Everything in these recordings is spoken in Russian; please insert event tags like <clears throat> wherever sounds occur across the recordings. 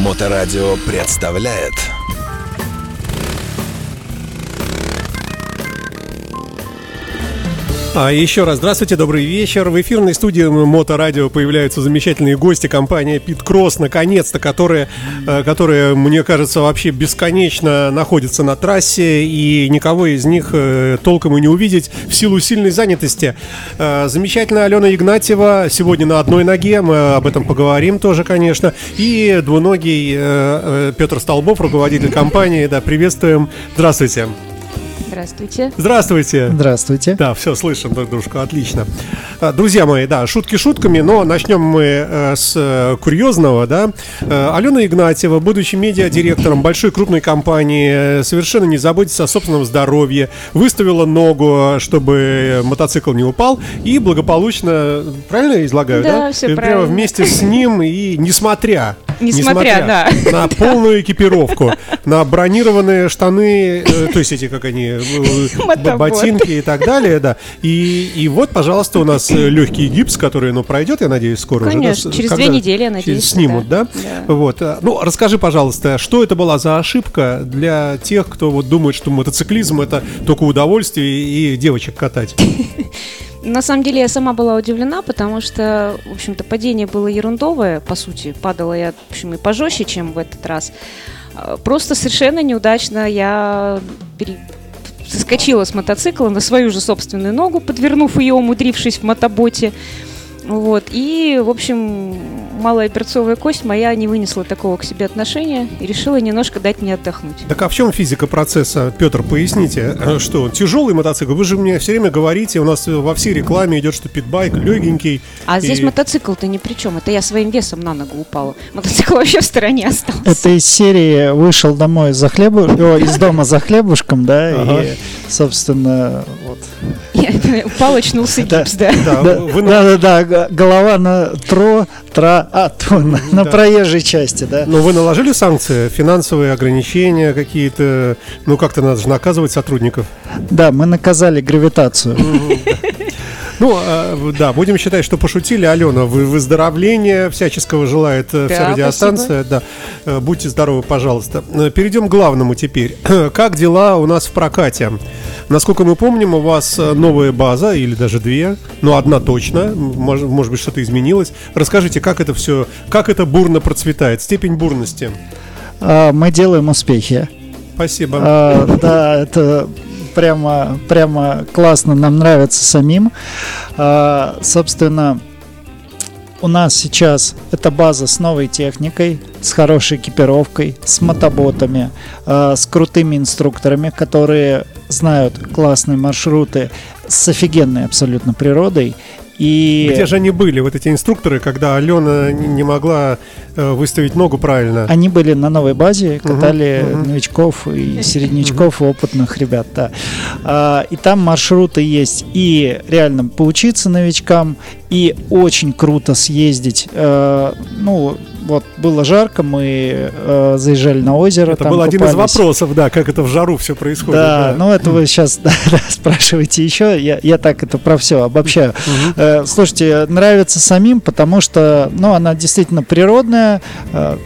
Моторадио представляет А еще раз здравствуйте, добрый вечер. В эфирной студии Моторадио появляются замечательные гости компания Пит Кросс, наконец-то, которые, э, которые, мне кажется, вообще бесконечно находятся на трассе, и никого из них э, толком и не увидеть в силу сильной занятости. Э, замечательная Алена Игнатьева сегодня на одной ноге, мы об этом поговорим тоже, конечно, и двуногий Петр Столбов, руководитель компании, да, приветствуем. Здравствуйте. Здравствуйте. Здравствуйте. Здравствуйте. Да, все, слышим друг дружку, отлично. А, друзья мои, да, шутки шутками, но начнем мы э, с э, курьезного, да. Э, Алена Игнатьева, будучи медиадиректором большой крупной компании, совершенно не заботится о собственном здоровье, выставила ногу, чтобы мотоцикл не упал, и благополучно, правильно я излагаю, да? Да, все Прямо правильно. вместе с ним и несмотря Несмотря, да. <laughs> на полную экипировку, на бронированные штаны, э, то есть эти, как они, э, ботинки и так далее, да. И, и вот, пожалуйста, у нас э, легкий гипс, который, ну, пройдет, я надеюсь, скоро уже. да, Конечно, через две недели, я надеюсь, Снимут, да? да. Вот. Ну, расскажи, пожалуйста, что это была за ошибка для тех, кто вот думает, что мотоциклизм это только удовольствие и девочек катать? <laughs> На самом деле я сама была удивлена, потому что, в общем-то, падение было ерундовое, по сути. Падала я, в общем, и пожестче, чем в этот раз. А, Просто совершенно неудачно я пере- соскочила с мотоцикла на свою же собственную ногу, подвернув ее, умудрившись в мотоботе. Вот. И, в общем, малая перцовая кость моя не вынесла такого к себе отношения и решила немножко дать мне отдохнуть. Так а в чем физика процесса? Петр, поясните, э, что тяжелый мотоцикл? Вы же мне все время говорите, у нас во всей рекламе идет, что питбайк легенький. А здесь И- мотоцикл-то ни при чем. Это я своим весом на ногу упала. Мотоцикл <laughs> вообще в стороне остался. Это из серии вышел домой за хлебу, <laughs> о, из дома за хлебушком, да, Ага. и, собственно, вот. Я упал, очнулся Да. гипс, да. Да, Да, да, голова на тро, тра, а, то, на, на Да. проезжей части, да. но вы наложили санкции, финансовые ограничения какие-то, ну как-то надо же наказывать сотрудников. Да, мы наказали гравитацию. Ну, э, да, будем считать, что пошутили. Алена, вы выздоровления всяческого желает э, вся Да, радиостанция. Да. Э, Будьте здоровы, пожалуйста. Э, Перейдем к главному теперь. <clears throat> Как дела у нас в прокате? Насколько мы помним, у вас новая база, или даже две, ну, одна точно, может, может быть, что-то изменилось. Расскажите, как это все, как это бурно процветает, степень бурности. А, Мы делаем успехи. Спасибо. А, Да, это прямо, прямо классно, нам нравится самим. А, Собственно, у нас сейчас эта база с новой техникой, с хорошей экипировкой, с мотоботами, а, с крутыми инструкторами, которые знают классные маршруты с офигенной абсолютно природой. И Где же они были, вот эти инструкторы, когда Алена не могла э, выставить ногу правильно? Они были на новой базе, катали мгм. новичков и середнячков, и опытных ребят, да. А, и там маршруты есть и реально поучиться новичкам, и очень круто съездить. Э, ну, вот было жарко, мы э, заезжали на озеро. Это был один из вопросов, да, как это в жару все происходит. Да, ну это вы сейчас <laughs> спрашиваете еще. Я, я так это про все обобщаю. Э, слушайте, нравится самим, потому что, ну, она действительно природная, э,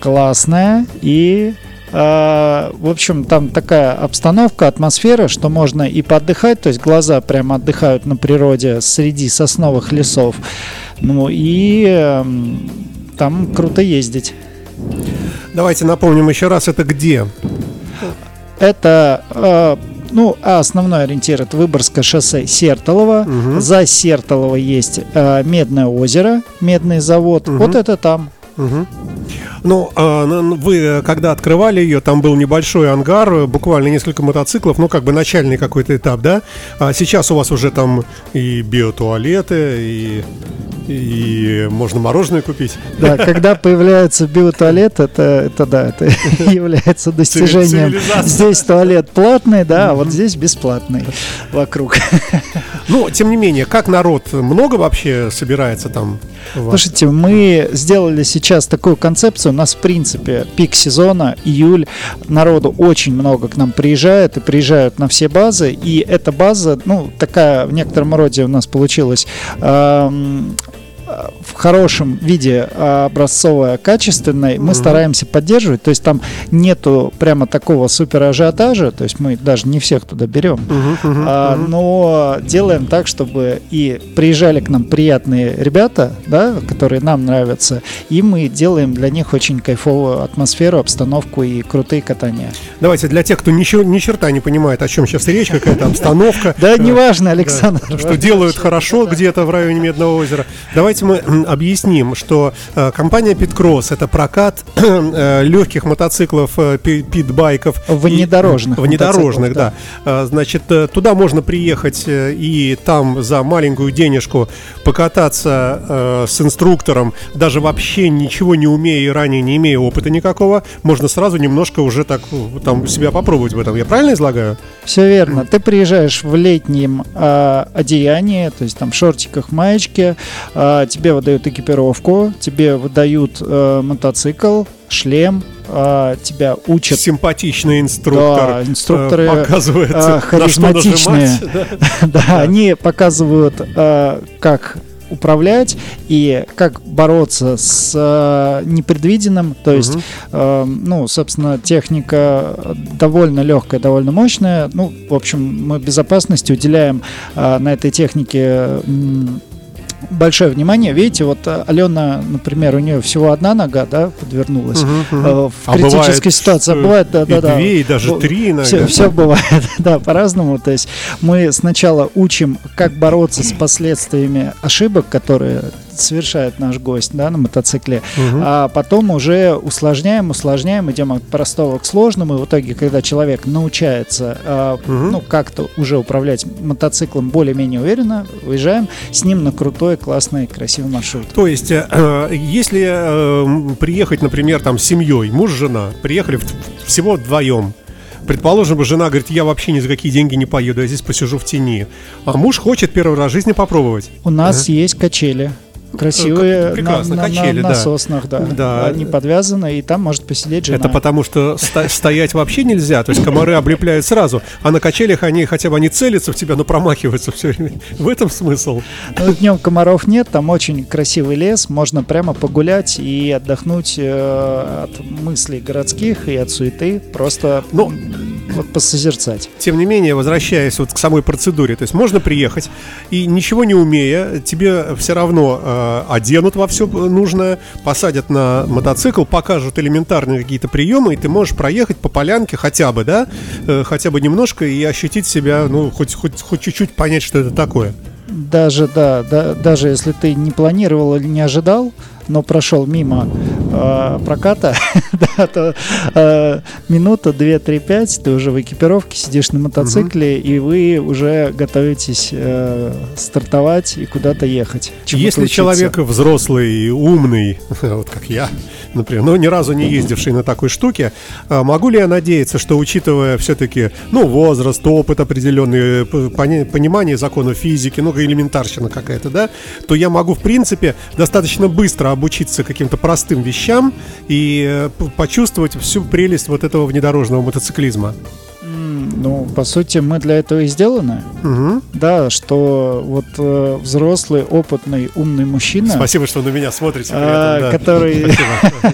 классная и в общем, там такая обстановка, атмосфера, что можно и поотдыхать, то есть глаза прямо отдыхают на природе среди сосновых лесов. Ну и эм, там круто ездить. Давайте напомним еще раз, это где? Это, э, ну, а основной ориентир это Выборгское шоссе Сертолово. Мгм. За Сертолово есть э, Медное озеро, Медный завод. Мгм. Вот это там. Мгм. Ну, а, ну, ну, вы, э, когда открывали ее, там был небольшой ангар, э, буквально несколько мотоциклов, ну, как бы начальный какой-то этап, да? А сейчас у вас уже там и биотуалеты, и, и можно мороженое купить. Да, когда появляется биотуалет, это, это да, это <laughs> является достижением. Здесь туалет платный, да, а вот здесь бесплатный вокруг. <laughs> Ну, тем не менее, как народ, много вообще собирается там? Слушайте, мы сделали сейчас такую концепцию. У нас, в принципе, пик сезона, июль. Народу очень много к нам приезжает и приезжают на все базы. И эта база, ну, такая в некотором роде у нас получилась эм, в хорошем виде а, образцовая, качественной, мы стараемся поддерживать. То есть там нету прямо такого супер ажиотажа, то есть мы даже не всех туда берем, а, но делаем так, чтобы и приезжали к нам приятные ребята, да, которые нам нравятся, и мы делаем для них очень кайфовую атмосферу, обстановку и крутые катания. Давайте для тех, кто ничего, ни черта не понимает, о чем сейчас речь, какая-то обстановка. <laughs> Да, неважно, Александр. Что делают хорошо где-то в районе Медного озера. Давайте мы объясним, что э, компания Питкросс это прокат <clears throat> э, легких мотоциклов, э, питбайков. Внедорожных. <laughs> Внедорожных, да. Значит, туда можно приехать и там за маленькую денежку покататься с инструктором, даже вообще ничего не умея и ранее не имея опыта никакого, можно сразу немножко уже так там себя попробовать в этом. Я правильно излагаю? Все верно. Ты приезжаешь в летнем э, одеянии, то есть там в шортиках, маечке, э, тебе выдают экипировку, тебе выдают э, мотоцикл, шлем, э, тебя учат. Симпатичный инструктор. Да, инструкторы э, показывают, э, харизматичные. <laughs> да? да, они показывают, э, как управлять и как бороться с э, непредвиденным. То есть, угу. э, ну, собственно, техника довольно легкая, довольно мощная. Ну, в общем, мы безопасности уделяем э, на этой технике большое внимание. Видите, вот э, Алена, например, у нее всего одна нога, да, подвернулась. Угу, угу. В а критической бывает, ситуации. А бывает, да, да, да. Две и даже три иногда. Все, все бывает, <laughs> да, по-разному. То есть мы сначала учим, как бороться с последствиями ошибок, которые совершает наш гость да, на мотоцикле, угу. а потом уже усложняем, усложняем, идем от простого к сложному, и в итоге, когда человек научается э, угу. ну, как-то уже управлять мотоциклом более-менее уверенно, уезжаем с ним на крутой, классный, красивый маршрут. То есть, э, э если э, приехать, например, там с семьей, муж, жена, приехали всего вдвоем, Предположим, жена говорит, я вообще ни за какие деньги не поеду, я здесь посижу в тени. А муж хочет первый раз в жизни попробовать. У нас ага. есть качели. Красивые Прекрасно, на, качели, на, на, да. соснах, да. да. Они подвязаны, и там может посидеть жена. Это потому, что стоять вообще нельзя, то есть комары облепляют сразу, а на качелях они хотя бы они целятся в тебя, но промахиваются все время. В этом смысл. Ну, днем комаров нет, там очень красивый лес, можно прямо погулять и отдохнуть э, от мыслей городских и от суеты, просто ну, вот посозерцать. Тем не менее, возвращаясь вот к самой процедуре, то есть можно приехать и ничего не умея, тебе все равно э, оденут во все нужное, посадят на мотоцикл, покажут элементарные какие-то приемы, и ты можешь проехать по полянке хотя бы, да, э, хотя бы немножко и ощутить себя, ну, хоть, хоть, хоть чуть-чуть понять, что это такое. Даже, да, да, даже если ты не планировал или не ожидал, но прошел мимо э, проката, <laughs> да, то э, минута, две, три, пять, ты уже в экипировке сидишь на мотоцикле, угу. и вы уже готовитесь э, стартовать и куда-то ехать. Если человек взрослый, умный, <laughs> вот как я, например, но ни разу не ездивший на такой штуке, э, могу ли я надеяться, что учитывая все-таки, ну, возраст, опыт определенный, понимание законов физики, ну, элементарщина какая-то, да, то я могу, в принципе, достаточно быстро обучиться каким-то простым вещам и э, почувствовать всю прелесть вот этого внедорожного мотоциклизма. Ну, по сути, мы для этого и сделаны. Угу. Да, что вот э, взрослый, опытный, умный мужчина. Спасибо, что на меня смотрите. А, этом, да. Который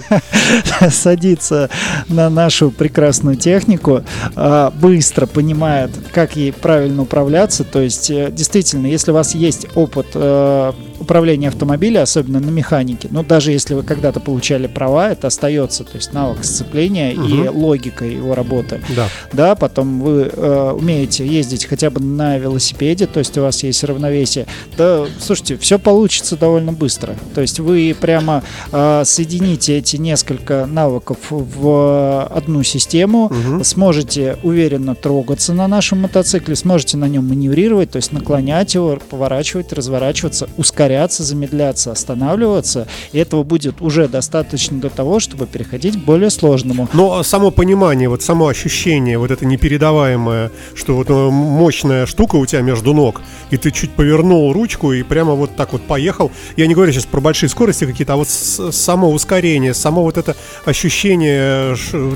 <laughs> <laughs> садится на нашу прекрасную технику, а, быстро понимает, как ей правильно управляться. То есть, э, действительно, если у вас есть опыт э, управления автомобиля, особенно на механике, но даже если вы когда-то получали права, это остается, то есть навык сцепления угу. и логика его работы. Да. Да, потом вы э, умеете ездить хотя бы на велосипеде, то есть у вас есть равновесие. Да, слушайте, все получится довольно быстро. То есть вы прямо э, соедините эти несколько навыков в одну систему, угу. сможете уверенно трогаться на нашем мотоцикле, сможете на нем маневрировать, то есть наклонять его, поворачивать, разворачиваться, ускорять ускоряться, замедляться, останавливаться. И этого будет уже достаточно для того, чтобы переходить к более сложному. Но само понимание, вот само ощущение, вот это непередаваемое, что вот э, мощная штука у тебя между ног, и ты чуть повернул ручку и прямо вот так вот поехал. Я не говорю сейчас про большие скорости какие-то, а вот само ускорение, само вот это ощущение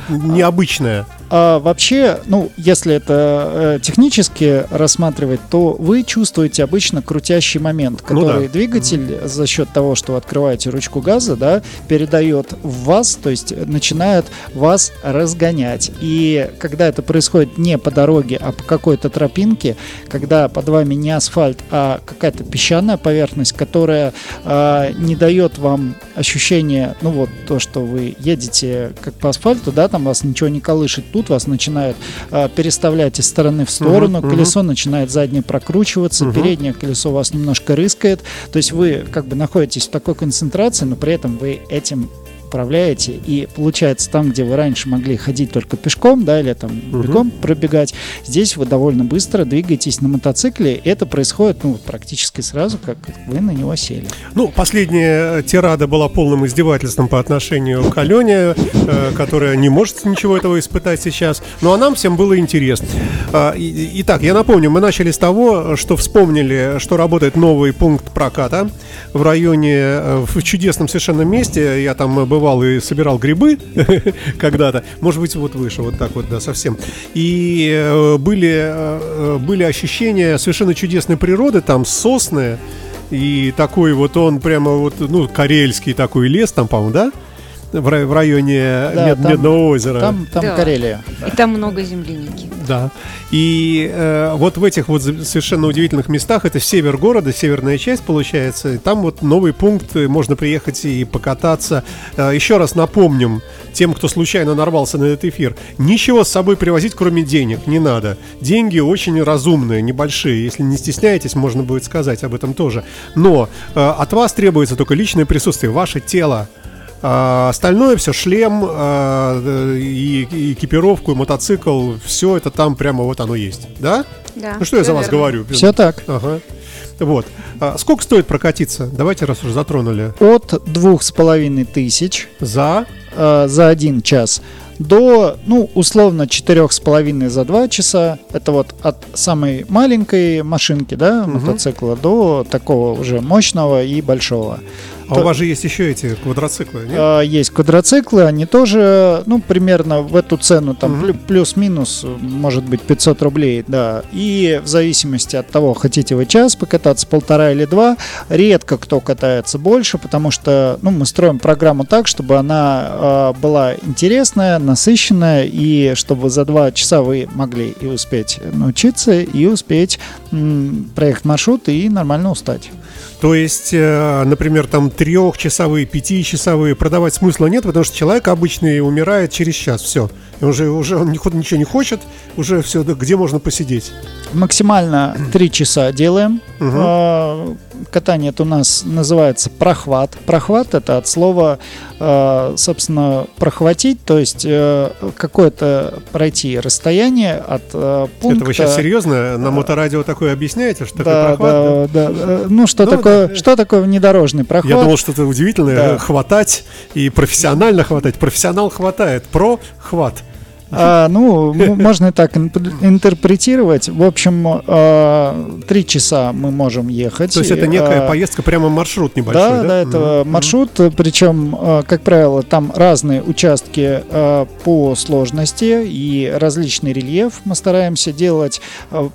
необычное. А вообще, ну, если это э, технически рассматривать, то вы чувствуете обычно крутящий момент, Ну который да. двигатель за счет того, что вы открываете ручку газа, да, передает в вас, то есть начинает вас разгонять. И когда это происходит не по дороге, а по какой-то тропинке, когда под вами не асфальт, а какая-то песчаная поверхность, которая а, не дает вам ощущения, ну вот то, что вы едете как по асфальту, да, там вас ничего не колышет, тут вас начинают а, переставлять из стороны в сторону, мгм. колесо начинает заднее прокручиваться, Мгм. переднее колесо вас немножко рыскает, то есть вы как бы находитесь в такой концентрации, но при этом вы этим управляете, и получается там, где вы раньше могли ходить только пешком, да, или там Мгм. бегом пробегать, здесь вы довольно быстро двигаетесь на мотоцикле, это происходит, ну, практически сразу, как вы на него сели. Ну, последняя тирада была полным издевательством по отношению к Алене, э, которая не может ничего этого испытать сейчас. Ну, а нам всем было интересно. А, и- Итак, я напомню, мы начали с того, что вспомнили, что работает новый пункт проката в районе, э, в чудесном совершенно месте. Я там бывал и собирал грибы <laughs> когда-то. Может быть, вот выше, вот так вот, да, совсем. И э, были, э, были ощущения совершенно чудесной природы, там сосны, и такой вот он прямо вот, ну, карельский такой лес там, по-моему, да? В, рай- в районе Да, Мед- там- Медного озера. Там, там Да. Карелия. И там много земляники. Да. И э, вот в этих вот совершенно удивительных местах, это север города, северная часть получается, и там вот новый пункт, э, можно приехать и покататься. Э, еще раз напомним тем, кто случайно нарвался на этот эфир, ничего с собой привозить, кроме денег, не надо. Деньги очень разумные, небольшие. Если не стесняетесь, можно будет сказать об этом тоже. Но э, от вас требуется только личное присутствие, ваше тело. А, остальное все, шлем а, и, и экипировку, и мотоцикл, все это там прямо вот оно есть. Да? Да. Ну что я за всё вас верно. говорю? Все так. Ага. Вот. А сколько стоит прокатиться? Давайте, раз уже затронули. От двух с половиной тысяч За. э, за один час до, ну, условно, четырех с половиной за два часа. Это вот от самой маленькой машинки, да, мотоцикла, до такого уже мощного и большого. А То- у вас же есть еще эти квадроциклы, нет? А, Есть квадроциклы, они тоже, ну, примерно в эту цену, там, плю- плюс-минус, может быть, 500 рублей, да. И в зависимости от того, хотите вы час покататься, полтора или два, редко кто катается больше, потому что, ну, мы строим программу так, чтобы она а, была интересная, насыщенная, и чтобы за два часа вы могли и успеть научиться, и успеть м, проехать маршрут и нормально устать. То есть, э, например, там трехчасовые, пятичасовые продавать смысла нет, потому что человек обычный умирает через час, все. И уже, уже он ни ход- ничего не хочет, уже все, где можно посидеть. Максимально <clears throat> 3 часа делаем. А, Катание это у нас называется прохват. Прохват это от слова, а, собственно, прохватить, то есть э, какое-то пройти расстояние от э, пункта. Это вы сейчас серьезно на моторадио такое объясняете, что такое Да, прохват? да, да, да. Ну что Ну, такое, да. что такое внедорожный прохват? Я думал, что-то удивительное. Да. Хватать и профессионально хватать. Профессионал хватает. Про хват. А, ну, можно и так интерпретировать. В общем, а, три часа мы можем ехать. То есть это некая А, поездка, прямо маршрут небольшой, Да, да? да, это маршрут, причем, э, как правило, там разные участки по сложности и различный рельеф. Мы стараемся делать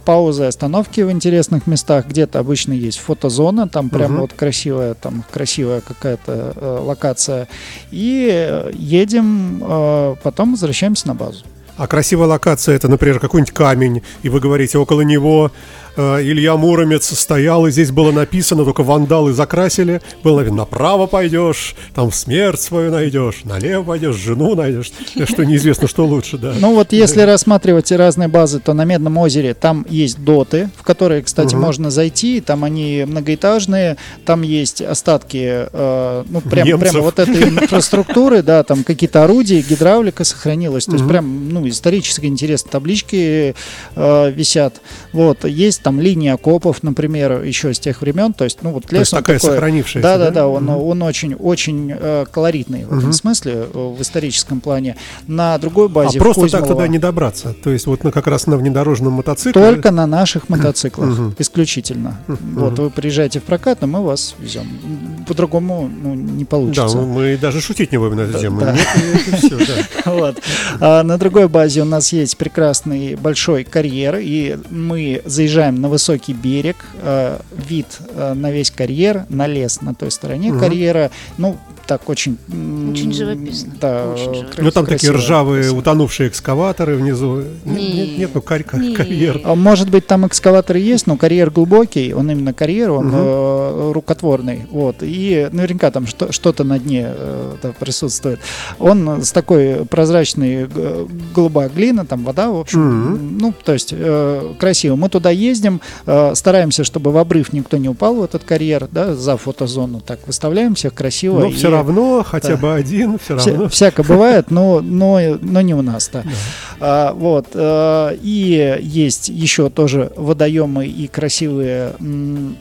паузы, остановки в интересных местах. Где-то обычно есть фотозона, там прям вот красивая, там красивая какая-то локация. И э, едем, потом возвращаемся на базу. А красивая локация это, например, какой-нибудь камень, и вы говорите, около него э, Илья Муромец стоял, и здесь было написано, только вандалы закрасили, было написано, направо пойдешь, там смерть свою найдешь, налево пойдешь, жену найдешь, что неизвестно, что лучше, да. Ну вот если рассматривать разные базы, то на Медном озере там есть доты, в которые, кстати, можно зайти. Там они многоэтажные, там есть остатки, э, ну прям, прямо вот этой инфраструктуры, да, там какие-то орудия, гидравлика сохранилась. То есть прям, ну, исторически интересные таблички э, висят. Вот, есть там линия окопов, например, еще с тех времен. То есть, ну вот То есть лес такая такой- сохранившаяся, да, да, да, он, Мгм. он очень, очень э, колоритный в этом Мгм. смысле, э, в историческом плане. На другой А базе в просто так Кузьмово- туда не добраться. То есть вот на, как раз на внедорожном мотоцикле. только на наших мотоциклах, исключительно. Вот вы приезжаете в прокат, но мы вас везем. По-другому ну, не Да, получится. мы даже шутить не будем на эту Да, тему. да. Нет, и всё, да. <laughs> Вот. А на другой базе у нас есть прекрасный большой карьер, и мы заезжаем на высокий берег, э, вид э, на весь карьер, на лес на той стороне Мгм. карьера. Ну, так очень... Очень живописно. Да, Очень живописно. Ну там такие ржавые, красиво. утонувшие экскаваторы внизу. Нет, Не. нет, нет, ну карь- ка- Не. карьер. А Может быть, там экскаваторы есть, но карьер глубокий, он именно карьер, он э, рукотворный. Вот. И наверняка там что- что-то на дне э, да, присутствует. Он с такой прозрачной г- голубая глина, там вода, в общем. Мгм. Ну, то есть э, красиво. Мы туда ездим, э, стараемся, чтобы в обрыв никто не упал в этот карьер, да, за фотозону. Так выставляем всех красиво. Но и- все равно, хотя да. бы один, все Вся- равно. всяко бывает, но, но, но не у нас, да. А, вот. э, и есть еще тоже водоемы и красивые м,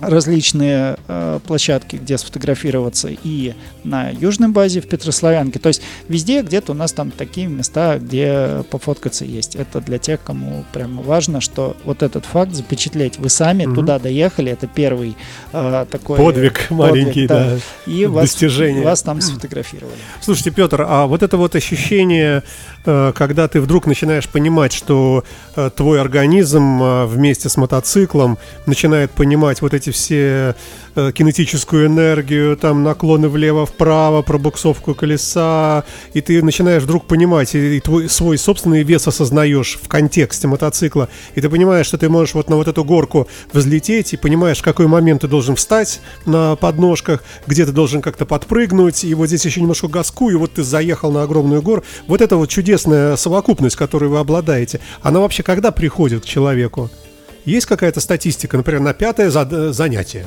различные э, площадки, где сфотографироваться и на южной базе в Петрославянке. То есть везде где-то у нас там такие места, где пофоткаться есть. Это для тех, кому прям важно, что вот этот факт запечатлеть. Вы сами Мгм. туда доехали, это первый э, такой Подвиг маленький, да. И вас, Достижение. вас там <clears throat> сфотографировали. Слушайте, Петр, а вот это вот ощущение, э, когда ты вдруг начинаешь понимать, что э, твой организм э, вместе с мотоциклом начинает понимать вот эти все э, кинетическую энергию, там наклоны влево-вправо, пробуксовку колеса, и ты начинаешь вдруг понимать, и, и твой свой собственный вес осознаешь в контексте мотоцикла, и ты понимаешь, что ты можешь вот на вот эту горку взлететь, и понимаешь, в какой момент ты должен встать на подножках, где ты должен как-то подпрыгнуть, и вот здесь еще немножко газку, и вот ты заехал на огромную гору. Вот эта вот чудесная совокупность, которой вы обладаете, она вообще когда приходит к человеку? Есть какая-то статистика, например, на пятое занятие?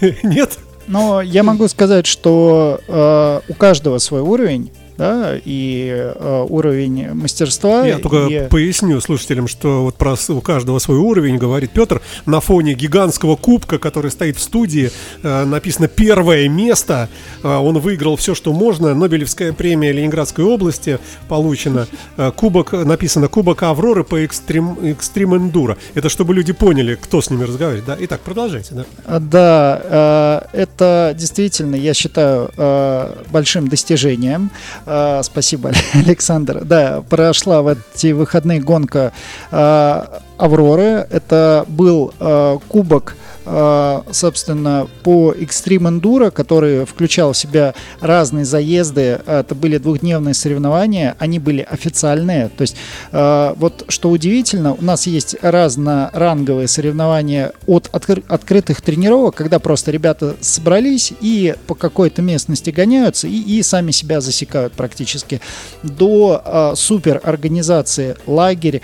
<laughs> Нет? Но я могу сказать, что э, у каждого свой уровень, да, и э, уровень мастерства. Я только и- поясню слушателям, что вот про у каждого свой уровень, говорит Петр, на фоне гигантского кубка, который стоит в студии, э, написано «Первое место». Э, он выиграл все, что можно. Нобелевская премия Ленинградской области получена. Э, кубок, написано «Кубок Авроры по экстрим, экстрим эндуро». Это чтобы люди поняли, кто с ними разговаривает. Да? Итак, продолжайте. Да? А, Да, э, это действительно, я считаю, э, большим достижением. Э, Спасибо, <laughs> Александр. Да, прошла в эти выходные гонка э, Авроры. Это был э, кубок собственно, по Extreme Enduro, который включал в себя разные заезды. Это были двухдневные соревнования, они были официальные. То есть, э, вот что удивительно, у нас есть разноранговые соревнования от откры- открытых тренировок, когда просто ребята собрались и по какой-то местности гоняются и, и сами себя засекают практически, до э, супер организации лагерь,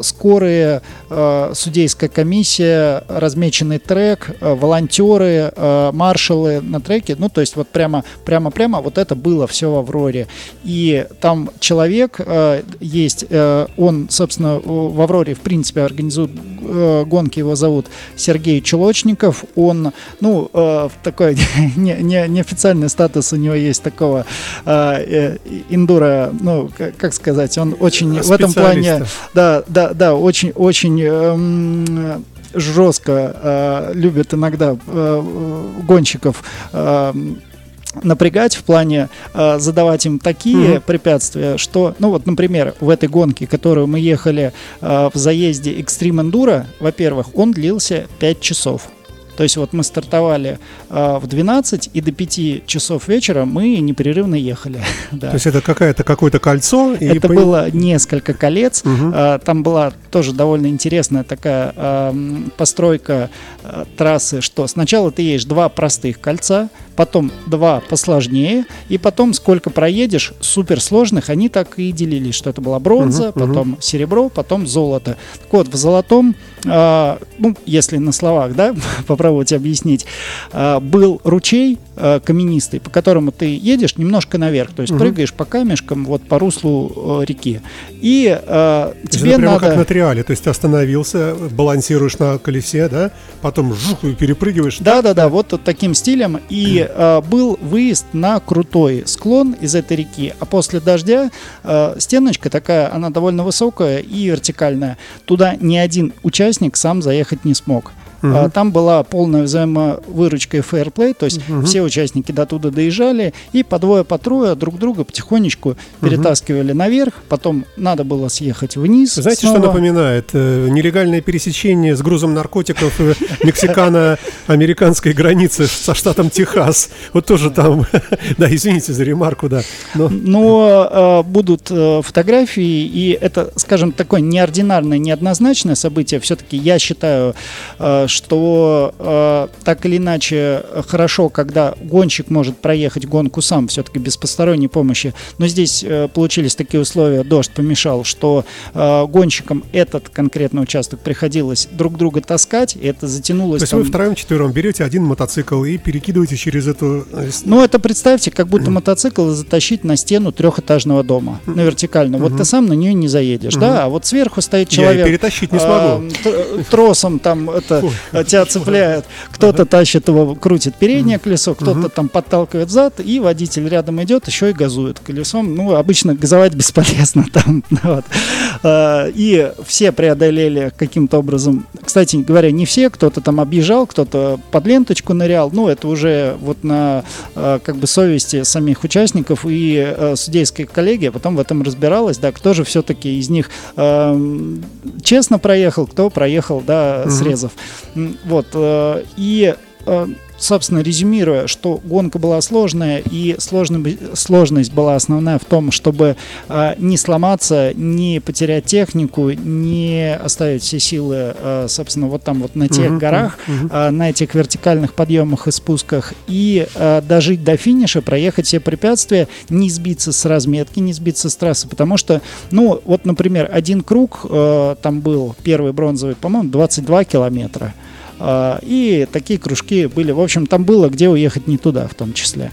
скорые, судейская комиссия, размеченный трек, э, волонтеры, э, маршалы на треке. Ну, то есть вот прямо, прямо, прямо вот это было все в Авроре. И там человек э, есть, он, собственно, в Авроре, в принципе, организует гонки, его зовут Сергей Чулочников. Он, ну, такой <laughs> не- не- неофициальный статус у него есть такого индура, ну, как, сказать, он очень в этом плане, да, да, да, очень, очень эм, жестко э, любит иногда э, гонщиков э, напрягать в плане э, задавать им такие Мгм. препятствия, что, ну вот, например, в этой гонке, которую мы ехали э, в заезде Extreme Enduro, во-первых, он длился 5 часов. То есть вот мы стартовали э, в 12 и до 5 часов вечера мы непрерывно ехали. <laughs> да. То есть это какая-то какое-то кольцо? и Это по- было несколько колец. Мгм. А, Там была тоже довольно интересная такая ам, постройка а, трассы, что сначала ты едешь два простых кольца, потом два посложнее, и потом сколько проедешь суперсложных, они так и делились, что это была бронза, мгм. потом серебро, потом золото. Так вот, в золотом, а, ну, если на словах, да, <laughs> попробовать объяснить, а, был ручей а, каменистый, по которому ты едешь немножко наверх, то есть Мгм. прыгаешь по камешкам вот по руслу э, реки. И есть тебе надо... как на триале, то есть ты остановился, балансируешь на колесе, да, потом жух, и перепрыгиваешь. Да, да, да, вот, вот таким стилем. И был выезд на крутой склон из этой реки. А после дождя стеночка такая, она довольно высокая и вертикальная. Туда ни один участник сам заехать не смог. А, там была полная взаимовыручка и фейерплей, то есть все участники до туда доезжали и по двое, по трое друг друга потихонечку перетаскивали наверх, потом надо было съехать вниз. Знаете, снова. что напоминает? Э, Нелегальное пересечение с грузом наркотиков э, мексикано-американской границы со штатом Техас. Вот тоже там, <laughs> да, извините за ремарку, да. Но Но э, будут э, фотографии, и это, скажем, такое неординарное, неоднозначное событие. Все-таки я считаю, э, что э, так или иначе хорошо, когда гонщик может проехать гонку сам, все-таки без посторонней помощи. Но здесь э, получились такие условия, дождь помешал, что э, гонщикам этот конкретный участок приходилось друг друга таскать, и это затянулось. То есть там- вы втроем-четвером берете один мотоцикл и перекидываете через эту... э, Ну, это представьте, как будто мотоцикл затащить на стену трехэтажного дома, на вертикально. Вот ты сам на нее не заедешь, да? А вот сверху стоит Я человек. перетащить не а, смогу. тросом там это тебя цепляет. Кто-то тащит его, крутит переднее колесо, кто-то там подталкивает зад, и водитель рядом идет, еще и газует колесом. Ну, обычно газовать <laughs> бесполезно там. <laughs> вот. А, И все преодолели каким-то образом. Кстати говоря, не все, кто-то там объезжал, кто-то под ленточку нырял. Ну, это уже вот на э, как бы совести самих участников и э, судейская коллегия потом в этом разбиралась, да, кто же все-таки из них честно проехал, кто проехал, да, срезав. М, Вот, э, и собственно, резюмируя, что гонка была сложная, и сложно- сложность была основная в том, чтобы э, не сломаться, не потерять технику, не оставить все силы, э, собственно, вот там вот на тех Мгм, горах, а, на этих вертикальных подъемах и спусках и а, дожить до финиша, проехать все препятствия, не сбиться с разметки, не сбиться с трассы, потому что, ну, вот, например, один круг, э, там был первый бронзовый, по-моему, 22 километра. А, И такие кружки были. В общем, там было где уехать не туда, в том числе.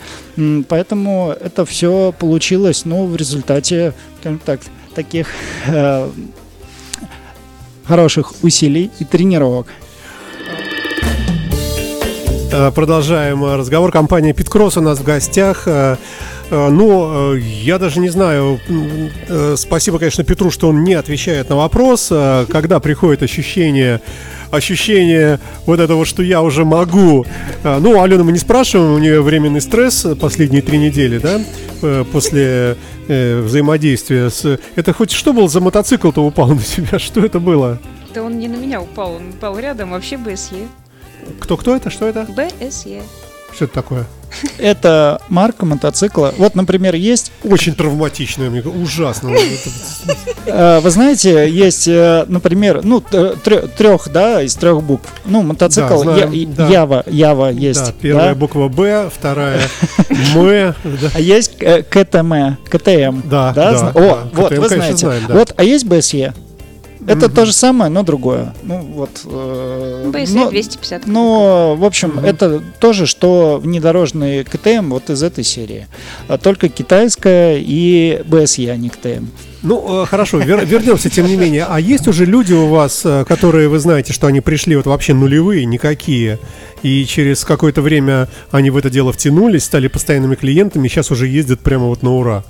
Поэтому это все получилось, ну, в результате, скажем так, таких э, хороших усилий и тренировок. Э, Продолжаем разговор. Компания Питкросс у нас в гостях. Ну, я даже не знаю. Спасибо, конечно, Петру, что он не отвечает на вопрос. Когда приходит ощущение, ощущение вот этого, что я уже могу. Э, Ну, Алену мы не спрашиваем, у нее временный стресс последние три недели, да, э, после э, взаимодействия с... Это хоть что был за мотоцикл-то упал на тебя? <laughs> Что это было? Да он не на меня упал, он упал рядом, вообще БСЕ. Кто-кто это? Что это? БСЕ. Что это такое? Это марка мотоцикла. Вот, например, есть, Очень травматичное, мне ужасно. Э, вы знаете, есть, э, например, ну, трех, да, из трех букв. Ну, мотоцикл. Ява, Ява есть. Да, первая буква Б, вторая <laughs> М. А есть э, КТМ, КТМ. Да, да. О, вот, вы знаете. Вот, а есть БСЕ. Это то же самое, но другое. Ну, вот. э, БСЕ но- 250. Ну, в общем, это тоже, что внедорожный КТМ вот из этой серии. А Только китайская и БСЕ, а не КТМ. Ну, э, хорошо, вер- вернемся, тем не менее. А есть уже люди у вас, э, которые, вы знаете, что они пришли вот вообще нулевые, никакие, и через какое-то время они в это дело втянулись, стали постоянными клиентами, и сейчас уже ездят прямо вот на ура.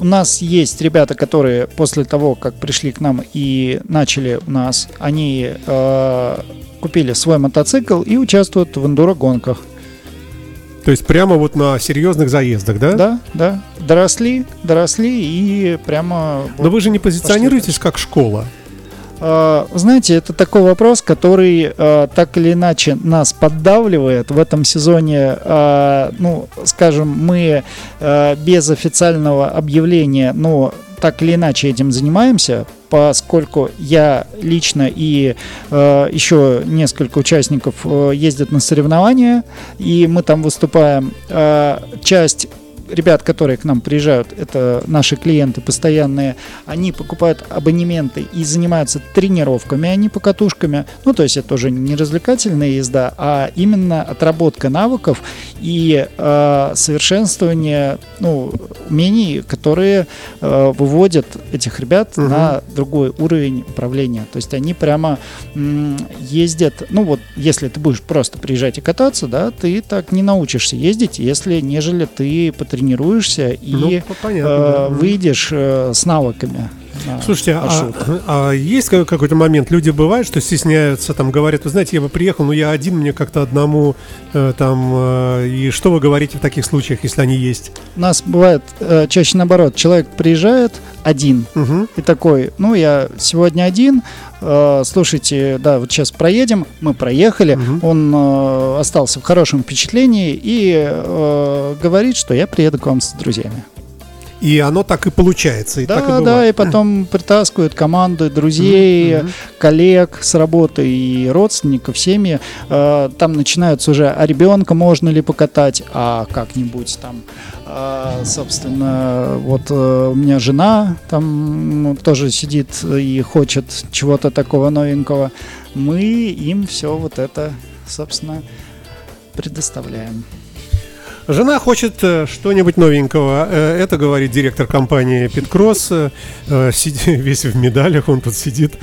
У нас есть ребята, которые после того, как пришли к нам и начали у нас, они э, купили свой мотоцикл и участвуют в эндуро-гонках. То есть прямо вот на серьезных заездах, да? Да, да. Доросли, доросли и прямо... Но вот вы же не позиционируетесь как школа. Э, Знаете, это такой вопрос, который э, так или иначе нас поддавливает. В этом сезоне, э, ну, скажем, мы без официального объявления, но так или иначе этим занимаемся, поскольку я лично и э, еще несколько участников э, ездят на соревнования, и мы там выступаем. Э, часть ребят, которые к нам приезжают, это наши клиенты постоянные, они покупают абонементы и занимаются тренировками, а не покатушками. Ну, то есть это уже не развлекательная езда, а именно отработка навыков и э, совершенствование ну, умений, которые э, выводят этих ребят Мгм. на другой уровень управления. То есть они прямо м, ездят, ну вот, если ты будешь просто приезжать и кататься, да, ты так не научишься ездить, если нежели ты потренируешься и Ну, понятно. э, да. выйдешь э, с навыками. Слушайте, а, а есть ка- какой-то момент, люди бывают, что стесняются, там говорят, вы знаете, я бы приехал, но я один, мне как-то одному, э, там, э, и что вы говорите в таких случаях, если они есть? У нас бывает э, чаще наоборот. Человек приезжает один Мгм. и такой, ну, я сегодня один, слушайте, да, вот сейчас проедем, мы проехали, Мгм. он э, остался в хорошем впечатлении и э, говорит, что я приеду к вам с друзьями. И оно так и получается, и да, так и да, и потом притаскивают команды друзей, мгм. коллег с работы и родственников, семьи. Э, Там начинаются уже, а ребенка можно ли покатать, а как-нибудь там. А, Собственно, вот э, у меня жена там тоже сидит и хочет чего-то такого новенького. Мы им все вот это, собственно, предоставляем. Жена хочет э, что-нибудь новенького. Э, Это говорит директор компании Питкросс. Э, <laughs> Весь в медалях, он тут сидит.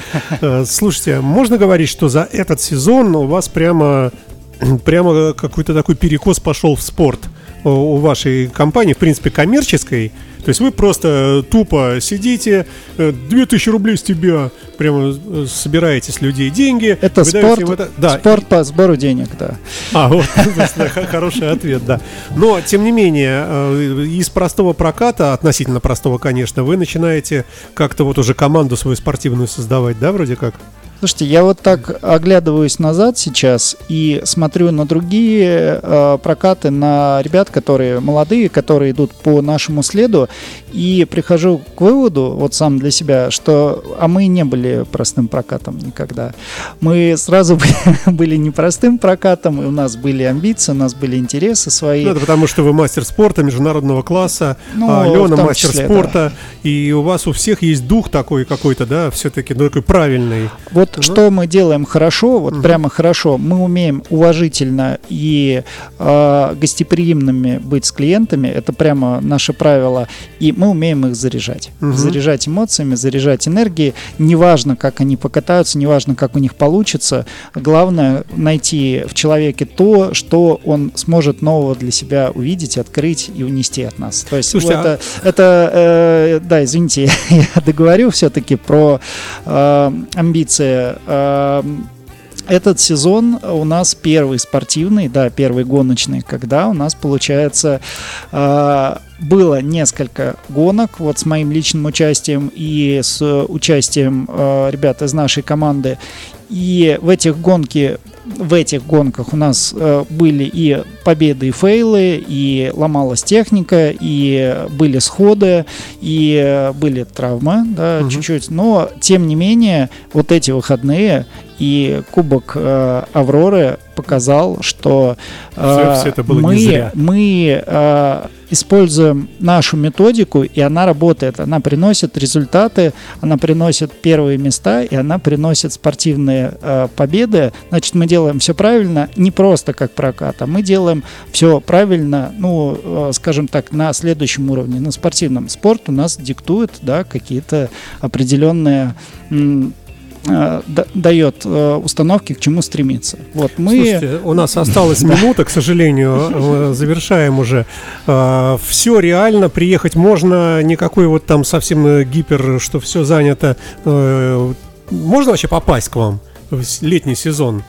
Слушайте, можно говорить, что за этот сезон у вас прямо, <clears throat> прямо какой-то такой перекос пошел в спорт у вашей компании, в принципе, коммерческой? То есть вы просто тупо сидите, э, 2000 рублей с тебя, прямо э, собираете с людей деньги. Это спорт, это- Да, спорт по сбору денег, да. а, вот, <laughs> хороший ответ, да. Но, тем не менее, э, из простого проката, относительно простого, конечно, вы начинаете как-то вот уже команду свою спортивную создавать, да, вроде как? Слушайте, я вот так оглядываюсь назад сейчас и смотрю на другие э, прокаты, на ребят, которые молодые, которые идут по нашему следу, и прихожу к выводу, вот сам для себя, что а мы не были простым прокатом никогда. Мы сразу <laughs> были не простым прокатом, и у нас были амбиции, у нас были интересы свои. Ну, это потому что вы мастер спорта международного класса, Ну, а мастер числе, спорта, и у вас у всех есть дух такой какой-то, да, все-таки, ну, такой правильный. Вот Ну. что мы делаем хорошо, вот Мгм. прямо хорошо, мы умеем уважительно и э, гостеприимными быть с клиентами, это прямо наше правило, и мы умеем их заряжать. Мгм. Заряжать эмоциями, заряжать энергией, неважно, как они покатаются, неважно, как у них получится, главное найти в человеке то, что он сможет нового для себя увидеть, открыть и унести от нас. То есть Слушайте, это, это э, да, извините, <laughs> я договорю все-таки про э, амбиции. Э, этот сезон у нас первый спортивный, да, первый гоночный, когда у нас получается э, было несколько гонок, вот с моим личным участием и с участием э, ребят из нашей команды. И в этих гонки, в этих гонках у нас э, были и победы, и фейлы, и ломалась техника, и были сходы, и были травмы, да, Мгм. чуть-чуть. Но тем не менее, вот эти выходные и Кубок э, Авроры показал, что э, Всё- всё это было мы, мы э, используем нашу методику, и она работает. Она приносит результаты, она приносит первые места, и она приносит спортивные э, победы. Значит, мы делаем все правильно, не просто как прокат, а мы делаем все правильно, ну, э, скажем так, на следующем уровне, на спортивном. Спорт у нас диктует, да, какие-то определенные м, дает э, установки, к чему стремиться. Вот мы... Слушайте, у нас осталась минута, к сожалению, э, завершаем уже. Все реально, приехать можно, никакой вот там совсем э, гипер, что все занято. Э, Можно вообще попасть к вам в летний сезон?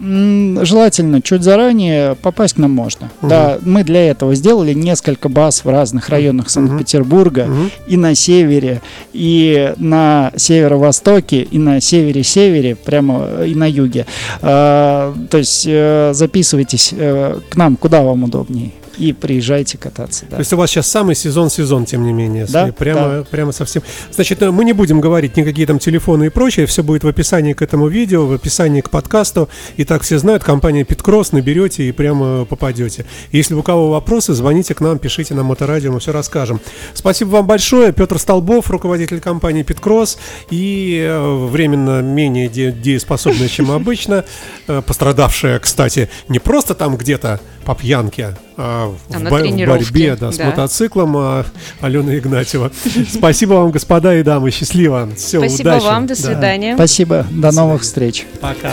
Желательно чуть заранее попасть к нам можно. Мгм. Да, мы для этого сделали несколько баз в разных районах Санкт-Петербурга, Мгм. и на севере, и на северо-востоке, и на севере-севере, прямо э, и на юге. А, то есть э, записывайтесь э, к нам, куда вам удобнее, и приезжайте кататься. да. То есть у вас сейчас самый сезон-сезон, тем не менее. Да, Прямо, прямо совсем. Значит, э, мы не будем говорить никакие там телефоны и прочее. Все будет в описании к этому видео, в описании к подкасту. И так все знают, компания Питкросс, наберете и прямо попадете. Если у кого вопросы, звоните к нам, пишите на моторадио, мы все расскажем. Спасибо вам большое. Петр Столбов, руководитель компании Питкросс и э, временно менее де- дееспособная, чем обычно. Э, Пострадавшая, кстати, не просто там где-то по пьянке, а А в, на бо- в борьбе да, с да. мотоциклом а, Алена Игнатьева. <laughs> Спасибо вам, господа и дамы. Счастливо. Все, Спасибо удачи. вам, до Да. свидания. Спасибо, до новых встреч. Пока.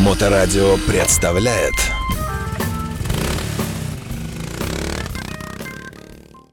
Моторадио представляет